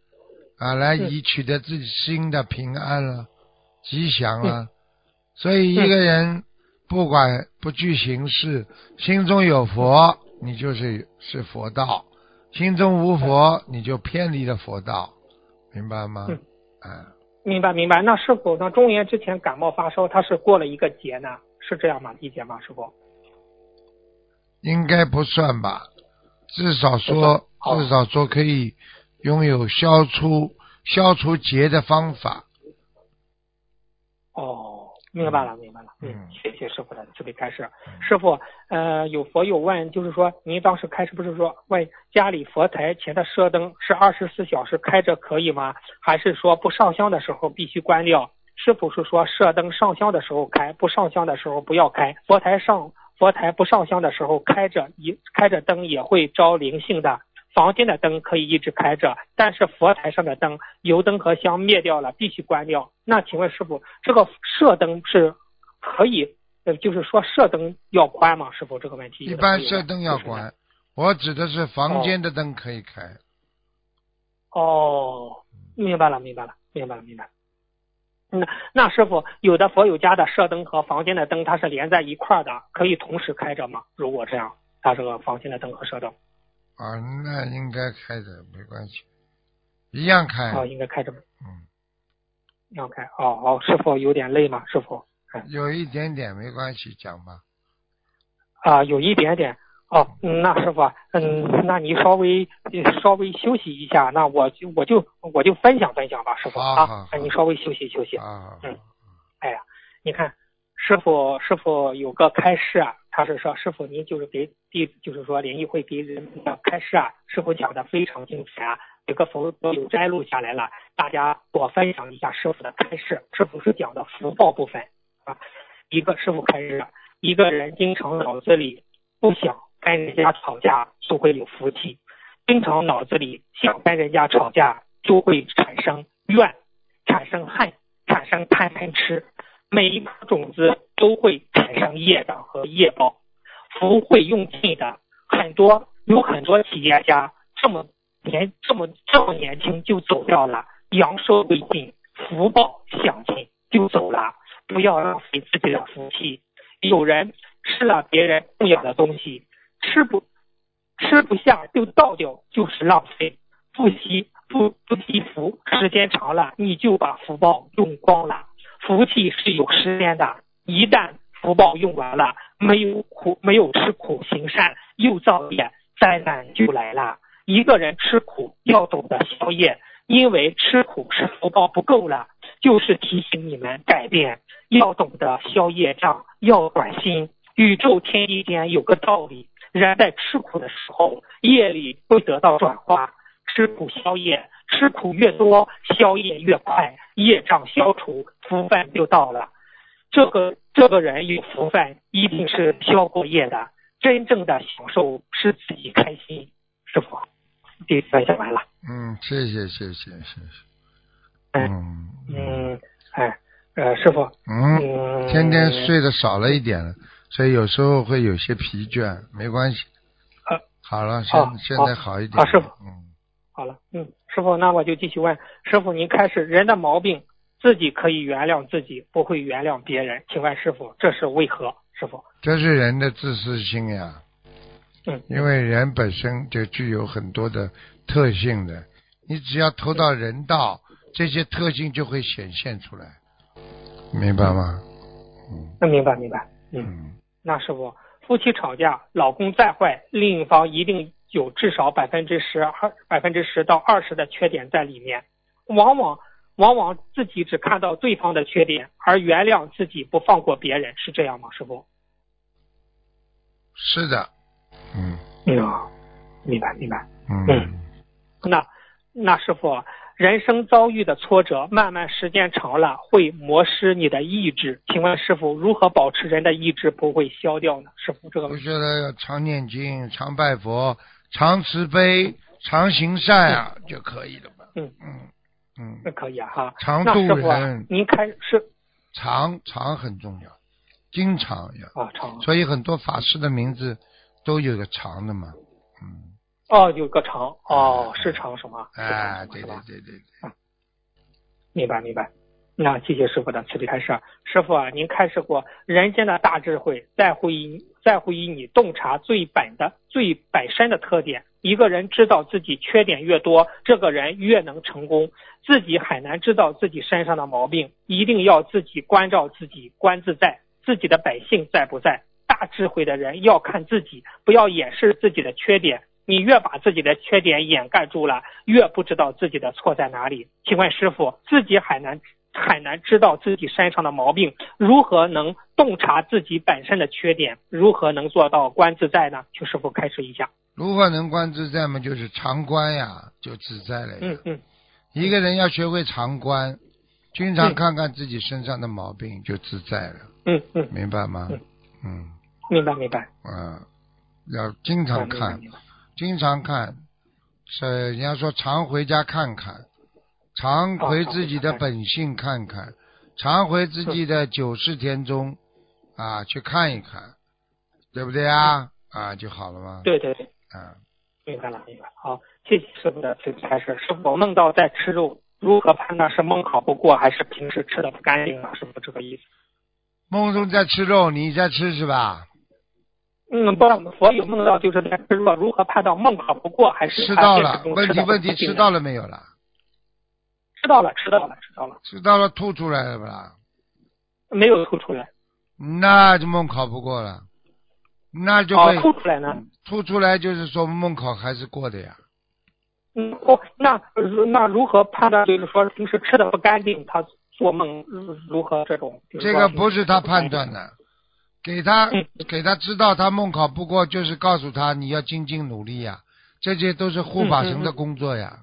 啊，来以取得自己心的平安了、吉祥了。所以一个人不管不惧形式，心中有佛，你就是是佛道；心中无佛，你就偏离了佛道，明白吗？嗯啊，明白明白。那是否，那中元之前感冒发烧，他是过了一个劫呢？是这样吗？理解吗，师傅？应该不算吧，至少说至少说可以拥有消除消除结的方法。哦，明白了，明白了。嗯谢谢师傅的慈悲开示。师傅，呃，有佛友问，就是说，您当时开始不是说问家里佛台前的射灯是二十四小时开着可以吗？还是说不上香的时候必须关掉？师傅是说射灯上香的时候开，不上香的时候不要开。佛台上佛台不上香的时候开着，一开着灯也会招灵性的。房间的灯可以一直开着，但是佛台上的灯，油灯和香灭掉了，必须关掉。那请问师傅，这个射灯是可以，呃，就是说射灯要关吗？师傅这个问题一般射灯要就是关，我指的是房间的灯可以开。哦，明白了，明白了，明白了，明白了。那那师傅，有的佛友家的射灯和房间的灯它是连在一块儿的，可以同时开着吗？如果这样，它这个房间的灯和射灯，啊，那应该开着没关系，一样开。哦，应该开着吗？嗯，要开。哦哦，师傅有点累吗？师傅？有一点点没关系，讲吧。啊，有一点点。哦，嗯那师傅，嗯，那你稍微呃稍微休息一下，那我就我就我就分享分享吧，师傅啊那你稍微休息休息。啊，嗯哎呀，你看，师傅师傅有个开示啊，他是说师傅您就是给弟，就是说联谊会给人的开示啊，师傅讲的非常精彩啊，有个佛佛有摘录下来了，大家我分享一下师傅的开示，师傅是讲的福报部分啊，一个师傅开示，一个人经常脑子里不想跟人家吵架，就会有福气；经常脑子里想跟人家吵架，就会产生怨，产生恨，产生贪嗔痴。每一颗种子都会产生业障和业报，福会用尽的。很多有很多企业家这么年这么这么年轻就走掉了，阳寿未尽，福报享尽就走了。不要浪费自己的福气。有人吃了别人供养的东西，吃不吃不下就倒掉，就是浪费。不惜不不惜福，时间长了你就把福报用光了。福气是有时间的，一旦福报用完了，没有苦没有吃苦行善又造业，灾难就来了。一个人吃苦要懂得消业，因为吃苦是福报不够了，就是提醒你们改变，要懂得消业障，要转心。宇宙天地间有个道理，人在吃苦的时候，业力会得到转化。吃苦消业，吃苦越多，消业越快，业障消除，福分就到了。这个这个人有福分，一定是消过业的，真正的享受是自己开心。师傅，第分享完了。嗯，谢谢谢谢谢谢。嗯嗯嗯，哎，呃，师傅，嗯，嗯，天天睡得少了一点了，所以有时候会有些疲倦，没关系。呃好了，现好现在好一点。好师傅嗯，好了，嗯，师傅，那我就继续问师傅，您开始人的毛病自己可以原谅自己，不会原谅别人，请问师傅这是为何？师傅，这是人的自私心呀。嗯，因为人本身就具有很多的特性的，你只要投到人道，这些特性就会显现出来，明白吗？嗯那明白明白，嗯，嗯，那师傅，夫妻吵架，老公再坏，另一方一定有至少百分之十二百分之十到二十的缺点在里面，往往往往自己只看到对方的缺点，而原谅自己，不放过别人，是这样吗？师傅？是的，嗯嗯，明白明白。嗯嗯那那师傅，人生遭遇的挫折，慢慢时间长了，会磨失你的意志。请问师傅，如何保持人的意志不会消掉呢？师傅，这个我觉得要常念经、常拜佛、常慈悲、常行善啊，就可以了吧？嗯。嗯嗯。那，可以啊哈。常度那师傅您开是。常常很重要，经常要，啊常。所以很多法师的名字都有个常的嘛，嗯，哦，有个长哦，是长什么？哎，对吧？对对对对，明白明白。那谢谢师傅的慈悲开示。师傅啊，您开示过人间的大智慧，在乎于在乎于你洞察最本的最本身的特点。一个人知道自己缺点越多，这个人越能成功。自己很难知道自己身上的毛病，一定要自己关照自己，观自在，自己的本性在不在。大智慧的人要看自己，不要掩饰自己的缺点。你越把自己的缺点掩盖住了，越不知道自己的错在哪里。请问师傅，自己很难很难知道自己身上的毛病，如何能洞察自己本身的缺点？如何能做到观自在呢？请师傅开示一下。如何能观自在嘛？就是常观呀，就自在了呀。嗯嗯一个人要学会常观，经常嗯看看自己身上的毛病，就自在了，嗯嗯，明白吗嗯？嗯明白明白。嗯，要经常明白看，明白经常看，是人家说常回家看看，常回自己的本性看看，常回自己的九世天中啊去看一看，对不对啊？啊就好了吗？对对对，啊，明白了明白了。好，谢谢师傅的慈悲开示。师傅梦到在吃肉，如何判断是梦考不过，还是平时吃的不干净呢？师傅这个意思。梦中在吃肉，你在吃是吧？嗯，不，佛有梦到就是在吃肉，如何判断梦考不过，还是吃到了，问题问题吃到了没有了？吃到了，吃到了，吃到了，吃到了吐出来了不啦？没有吐出来。那就梦考不过了，那就哦会，吐出来呢？吐出来，就是说梦考还是过的呀。嗯，哦，那那如何判断？就是说平时吃的不干净，他做梦如如何这种？这个不是他判断的，给他嗯给他知道他梦考不过，就是告诉他你要精进努力呀，这些都是护法神的工作呀。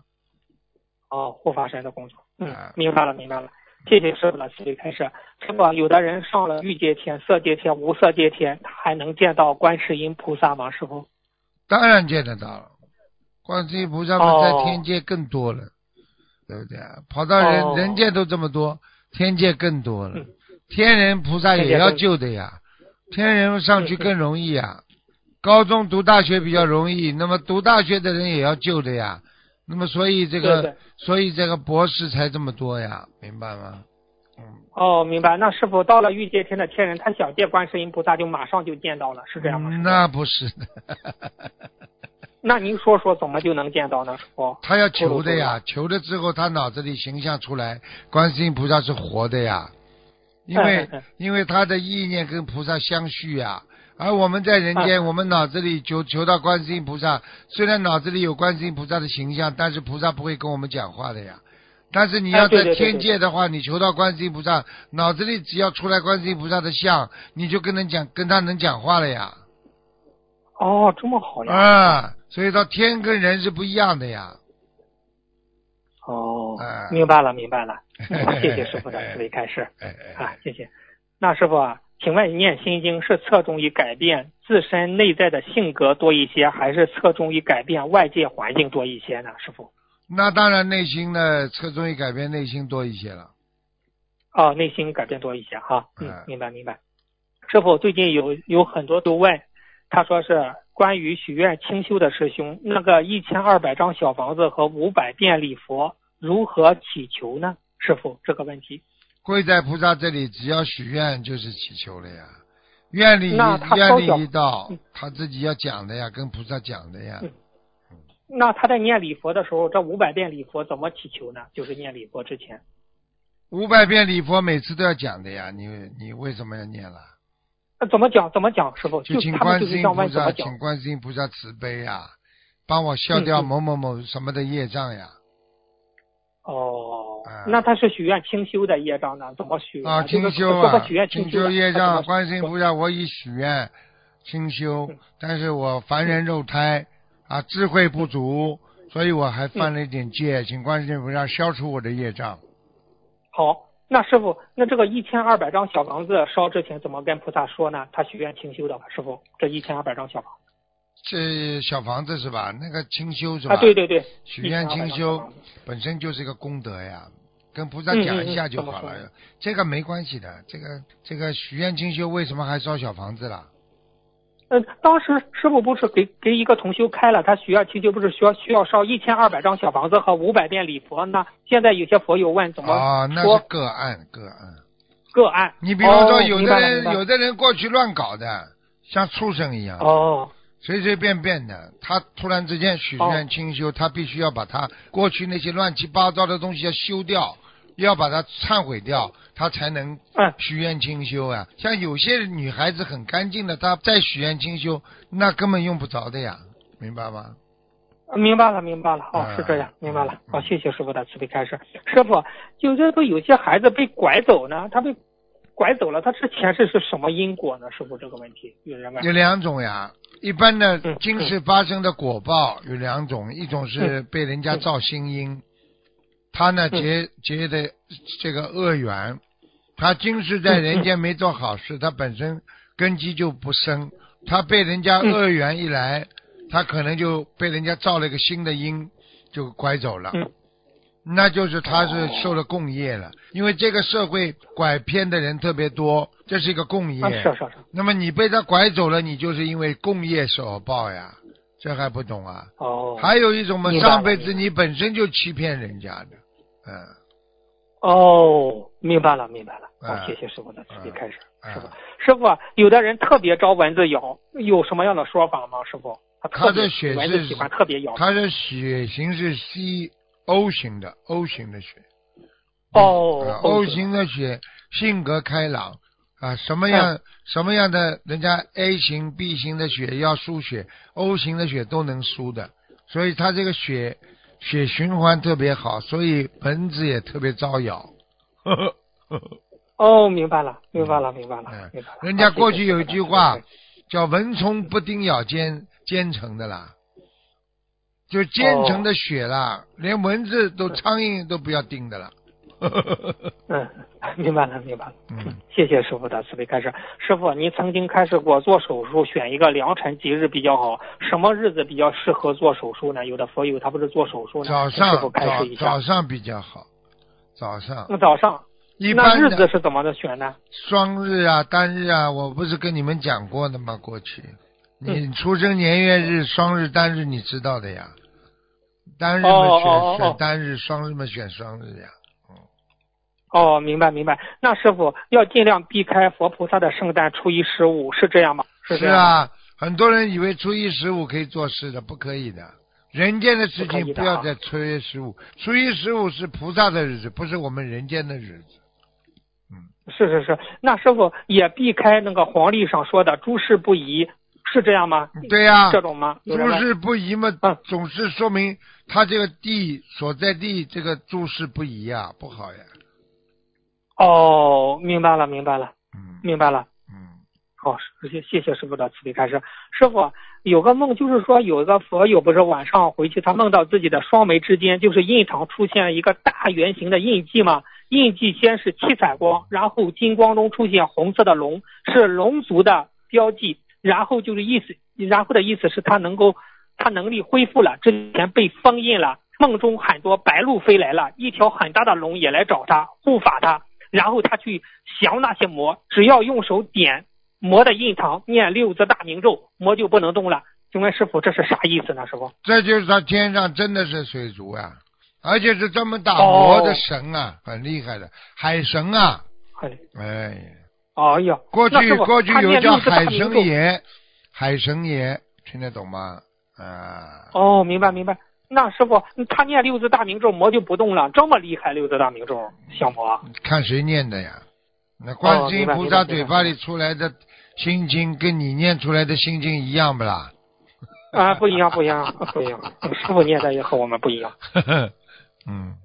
哦，护法神的工作。嗯啊，明白了，明白了。谢谢师傅的慈悲开示。师傅，有的人上了欲界天、色界天、无色界天，他还能见到观世音菩萨吗？师傅？当然见得到了，观世音菩萨在天界更多了，对不对啊？跑到人、哦人界都这么多，天界更多了。嗯天人菩萨也要救的呀，天人上去更容易呀。高中读大学比较容易，那么读大学的人也要救的呀。那么所以这个，对对所以这个博士才这么多呀，明白吗？嗯，哦，明白。那是否到了欲界天的天人，他想见观世音菩萨，就马上就见到了，是这样吗？那不是的，那您说说怎么就能见到呢？师傅？他要求的呀，求了之后他脑子里形象出来，观世音菩萨是活的呀，因为 因为他的意念跟菩萨相续呀。而我们在人间，嗯我们脑子里求求到观世音菩萨，虽然脑子里有观世音菩萨的形象，但是菩萨不会跟我们讲话的呀。但是你要在天界的话，你求到观世音菩萨，脑子里只要出来观世音菩萨的像，你就跟人讲，跟他能讲话了呀。哦，这么好呀！啊，所以到天跟人是不一样的呀。哎明白了明白了，谢谢师傅的思维开示哎哎啊，谢谢。那师傅啊，请问念心经是侧重于改变自身内在的性格多一些，还是侧重于改变外界环境多一些呢？师傅？那当然，内心呢，侧重于改变内心多一些了。哦，内心改变多一些哈。嗯嗯，明白明白。师傅最近有有很多都问，他说是关于许愿清修的师兄，那个一千二百张小房子和五百遍礼佛如何祈求呢？师傅这个问题。跪在菩萨这里，只要许愿就是祈求了呀。愿力愿力一到嗯，他自己要讲的呀，跟菩萨讲的呀。嗯那他在念礼佛的时候，这五百遍礼佛怎么祈求呢？就是念礼佛之前。五百遍礼佛每次都要讲的呀，你你为什么要念了？那怎么讲？怎么讲？师傅，就请观世音菩萨，请？观世音菩萨慈悲呀，帮我消掉某某某什么的业障呀。哦啊，那他是许愿清修的业障呢？怎么许啊，清修啊，说他许愿清修的业障，观世音菩萨，我已许愿清修嗯，但是我凡人肉胎啊，智慧不足，所以我还犯了一点戒，请观世音菩萨消除我的业障。好，那师傅，那这个一千二百张小房子烧之前怎么跟菩萨说呢？他许愿清修的，师傅，这一千二百张小房这小房子是吧？那个清修是吧？啊，对对对，许愿清修本身就是一个功德呀，跟菩萨嗯讲一下就好了。这个没关系的，这个这个许愿清修为什么还烧小房子了？嗯，当时师傅不是给给一个同修开了，他许愿清修不是需要需要烧一千二百张小房子和五百遍礼佛？那现在有些佛友问怎么啊，那说是个案个案。个案？你比如说，哦有的人、有的人过去乱搞的，像畜生一样，哦随随便便的。他突然之间许愿清修，他必须要把他过去那些乱七八糟的东西要修掉，要把它忏悔掉，他才能嗯许愿清修啊。像有些女孩子很干净的，她再许愿清修，那根本用不着的呀，明白吗？明白了，明白了，哦，嗯是这样，明白了。嗯哦，谢谢师傅的慈悲开示。师傅，就这不有些孩子被拐走呢？他被拐走了，他之前是是什么因果呢？师傅这个问题有人问。有两种呀，一般的嗯今世发生的果报有两种，一种是被人家造新因，他呢嗯结结的这个恶缘，他今世在人间没做好事，他本身根基就不深，他被人家嗯恶缘一来，他可能就被人家造了一个新的因，就拐走了。嗯那就是他是受了共业了，因为这个社会拐骗的人特别多，这是一个共业。啊，是是是。那么你被他拐走了，你就是因为共业所报呀，这还不懂啊？哦。还有一种嘛，上辈子你本身就欺骗人家的，嗯，哦，明白了，明白了。哦嗯，谢谢师傅的慈悲开始。嗯师傅，师傅啊，有的人特别招蚊子咬，有什么样的说法吗？师傅，他的血是喜欢特别咬。他的血型是 C O 型的，O 型的血。哦呃 O 型型的血性格开朗。啊，什么样、什么样的人家 A 型、B 型的血要输血，O 型的血都能输的，所以他这个血血循环特别好，所以蚊子也特别招咬。呵呵呵呵哦，明白了，明白了，明白了嗯，明白了。人家过去有一句话叫“蚊虫不叮咬奸奸臣”的啦，就奸臣的血啦，连蚊子都苍蝇都不要叮的了。呵呵呵呵嗯，明白了，明白了。嗯，谢谢师傅的慈悲开示。师傅，您曾经开示过做手术选一个良辰吉日比较好，什么日子比较适合做手术呢？有的佛友他不是做手术呢，早请师傅上开示一下早早。上比较好，早上那早上，一那日子是怎么的选呢？双日啊、单日啊，我不是跟你们讲过的吗？过去你嗯出生年月日、双日、单日，你知道的呀。单日嘛哦选选单日，双日嘛选双日呀。哦，明白明白。那师傅要尽量避开佛菩萨的圣诞初一十五，是这样吗？是是。啊，很多人以为初一十五可以做事的，不可以的。人间的事情不要在初一十五，初一十五是菩萨的日子，不是我们人间的日子。嗯是是是，那师傅也避开那个黄历上说的诸事不宜，是这样吗？对呀、这种吗？诸事不宜嘛嗯，总是说明他这个地所在地这个诸事不宜呀，不好呀。哦，明白了明白了嗯明白了。嗯，好，谢谢谢师傅的慈悲开示。师傅有个梦，就是说有一个佛友不是晚上回去，他梦到自己的双眉之间就是印堂出现一个大圆形的印记嘛，印记先是七彩光，然后金光中出现红色的龙，是龙族的标记，然后就是意思，然后的意思是他能够他能力恢复了，之前被封印了。梦中很多白鹭飞来了，一条很大的龙也来找他护法他，然后他去降那些魔，只要用手点。魔的印堂念六字大明咒，魔就不能动了。请问师傅，这是啥意思呢？师傅，这就是他天上真的是水族啊，而且是这么大魔的神啊，很厉害的海神啊。哎，哎呀，过去过去有叫海神爷，海神爷听得懂吗？啊。哦，明白明白。那师傅，他念六字大明咒，魔就不动了，这么厉害六字大明咒，小魔。看谁念的呀？那观世音菩萨嘴巴里出来的。心经跟你念出来的心经一样不啦？啊，不一样，不一样，不一样。师傅念的也和我们不一样。嗯，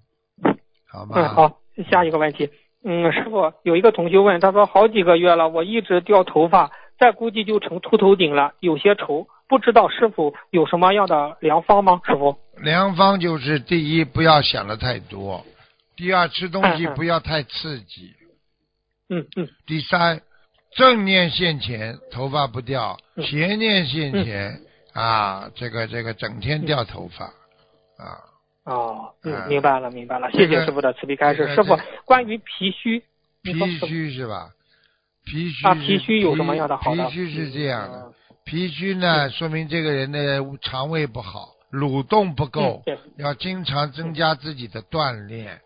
好吧。嗯，好，下一个问题。嗯，师傅有一个同学问，他说好几个月了，我一直掉头发，再估计就成秃头顶了，有些愁，不知道师傅有什么样的良方吗？师傅，良方就是第一，不要想的太多；第二，吃东西不要太刺激。嗯嗯。第三。正念现前，头发不掉；邪念现前，啊，这个这个整天掉头发，啊。哦，明白了，明白了。谢谢师傅的慈悲开示。师傅，关于脾虚，脾虚是吧？脾虚啊，脾虚有什么样的好的？脾虚是这样的，脾虚呢，说明这个人的肠胃不好，蠕动不够，要经常增加自己的锻炼，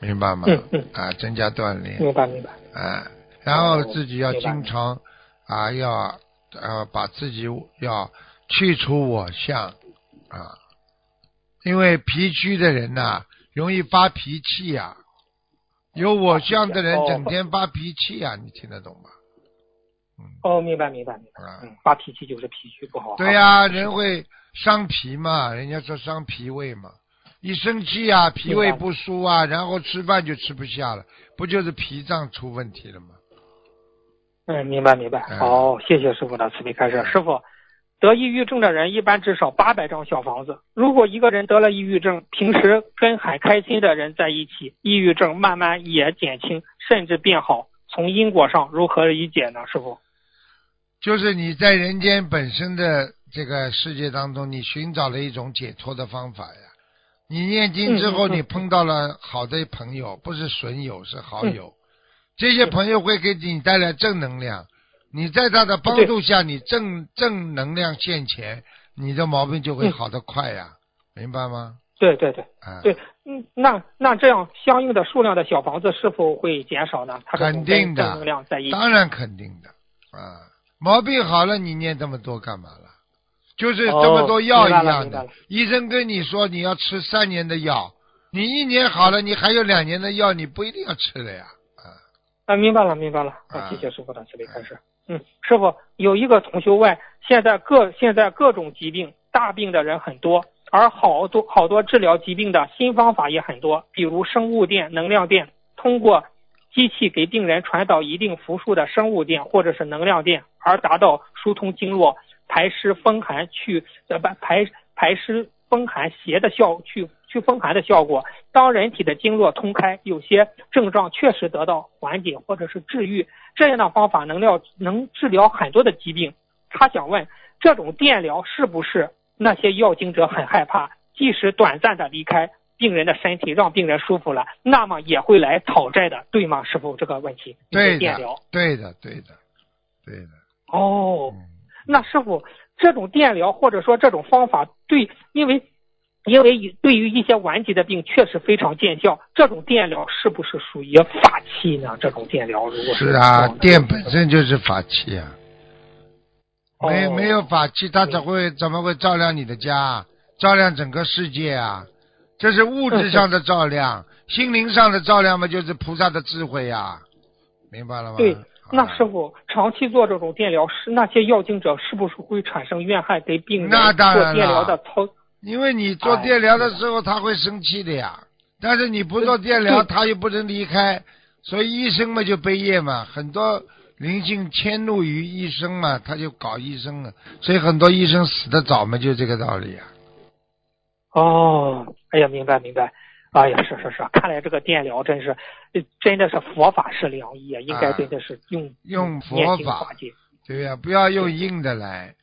明白吗？嗯嗯。啊，增加锻炼。明白明白。啊。然后自己要经常啊，要呃把自己要去除我相啊，因为脾虚的人呐，容易发脾气呀。有我这样的人整天发脾气呀，你听得懂吗？嗯。哦，明白明白明白。嗯，发脾气就是脾虚不好。对呀，人会伤脾嘛，人家说伤脾胃嘛，一生气啊，脾胃不舒啊，然后吃饭就吃不下了，不就是脾脏出问题了吗？嗯，明白明白。好，谢谢师傅的慈悲开示。师傅，得抑郁症的人一般至少八百张小房子。如果一个人得了抑郁症，平时跟很开心的人在一起，抑郁症慢慢也减轻，甚至变好。从因果上如何理解呢？师傅，就是你在人间本身的这个世界当中，你寻找了一种解脱的方法呀。你念经之后，你碰到了好的朋友，不是损友，是好友。这些朋友会给你带来正能量，你在他的帮助下，你正正能量现前，你的毛病就会好得快呀，明白吗？对对对，对，嗯，那那这样相应的数量的小房子是否会减少呢？肯定的，正能量在一当然肯定的啊，毛病好了，你念这么多干嘛了？就是这么多药一样的，医生跟你说你要吃三年的药，你一年好了，你还有两年的药，你不一定要吃的呀。啊，明白了，明白了。啊，谢谢师傅的慈悲开示。嗯，师傅有一个同学问，现在各现在各种疾病大病的人很多，而好多好多治疗疾病的新方法也很多，比如生物电、能量电，通过机器给病人传导一定伏数的生物电或者是能量电，而达到疏通经络、排湿风寒、去呃排排排湿风寒邪的效去。祛风寒的效果，当人体的经络通开，有些症状确实得到缓解或者是治愈，这样的方法能疗能治疗很多的疾病。他想问，这种电疗是不是那些药经者很害怕，即使短暂的离开病人的身体，让病人舒服了，那么也会来讨债的，对吗？师傅，这个问题。对的，对的，对的，对的。哦，那师傅，这种电疗或者说这种方法，对，因为。因为对于一些顽疾的病确实非常见效，这种电疗是不是属于法器呢？这种电疗如果是啊，电本身就是法器啊，没没有法器，它怎会怎么会照亮你的家，照亮整个世界啊？这是物质上的照亮，心灵上的照亮嘛，就是菩萨的智慧呀，明白了吗？对，那师傅长期做这种电疗，是那些药精者是不是会产生怨恨，给病人做电疗的操？因为你做电疗的时候他会生气的呀，但是你不做电疗他又不能离开，所以医生嘛就背业嘛。很多灵性迁怒于医生嘛，他就搞医生了，所以很多医生死得早嘛，就这个道理啊。哦，哎呀，明白明白。哎呀，是是是，看来这个电疗真是，呃真的是佛法是良医啊，应该真的是用用佛法。对呀、不要用硬的来，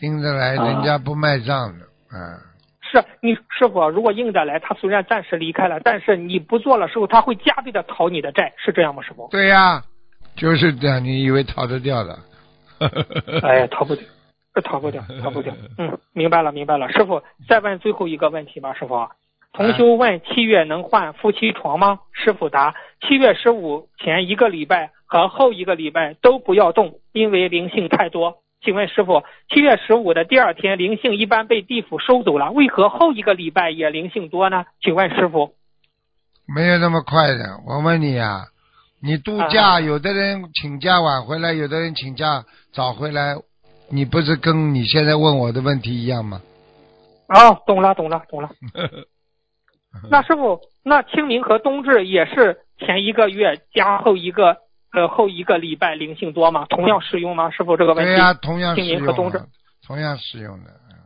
硬的来啊人家不卖账的，嗯。是你师傅，如果硬的来，他虽然暂时离开了，但是你不做了，师傅他会加倍的讨你的债，是这样吗，师傅？对呀、就是这样，你以为逃得掉的？哎呀，逃不掉，逃不掉，逃不掉。嗯，明白了，明白了。师傅，再问最后一个问题吧，师傅。同修问：七月能换夫妻床吗？师傅答：七月十五前一个礼拜和后一个礼拜都不要动，因为灵性太多。请问师傅，七月十五的第二天灵性一般被地府收走了，为何后一个礼拜也灵性多呢？请问师傅。没有那么快的。我问你啊，你度假，啊有的人请假晚回来，有的人请假早回来，你不是跟你现在问我的问题一样吗？哦，懂了，懂了，懂了。那师傅，那清明和冬至也是前一个月加后一个呃后一个礼拜灵性多吗？同样适用吗？师傅这个问题对呀、同样适用同样适用的。嗯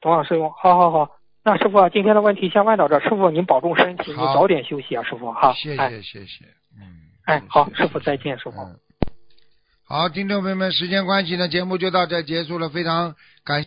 同样适用。好好好，那师傅啊今天的问题先问到这儿，师傅您保重身体，你早点休息啊，师傅哈。谢哎谢谢谢，嗯。哎，谢好，师傅再见，师傅。嗯。好，听众朋友们，时间关系呢，节目就到这结束了，非常感谢。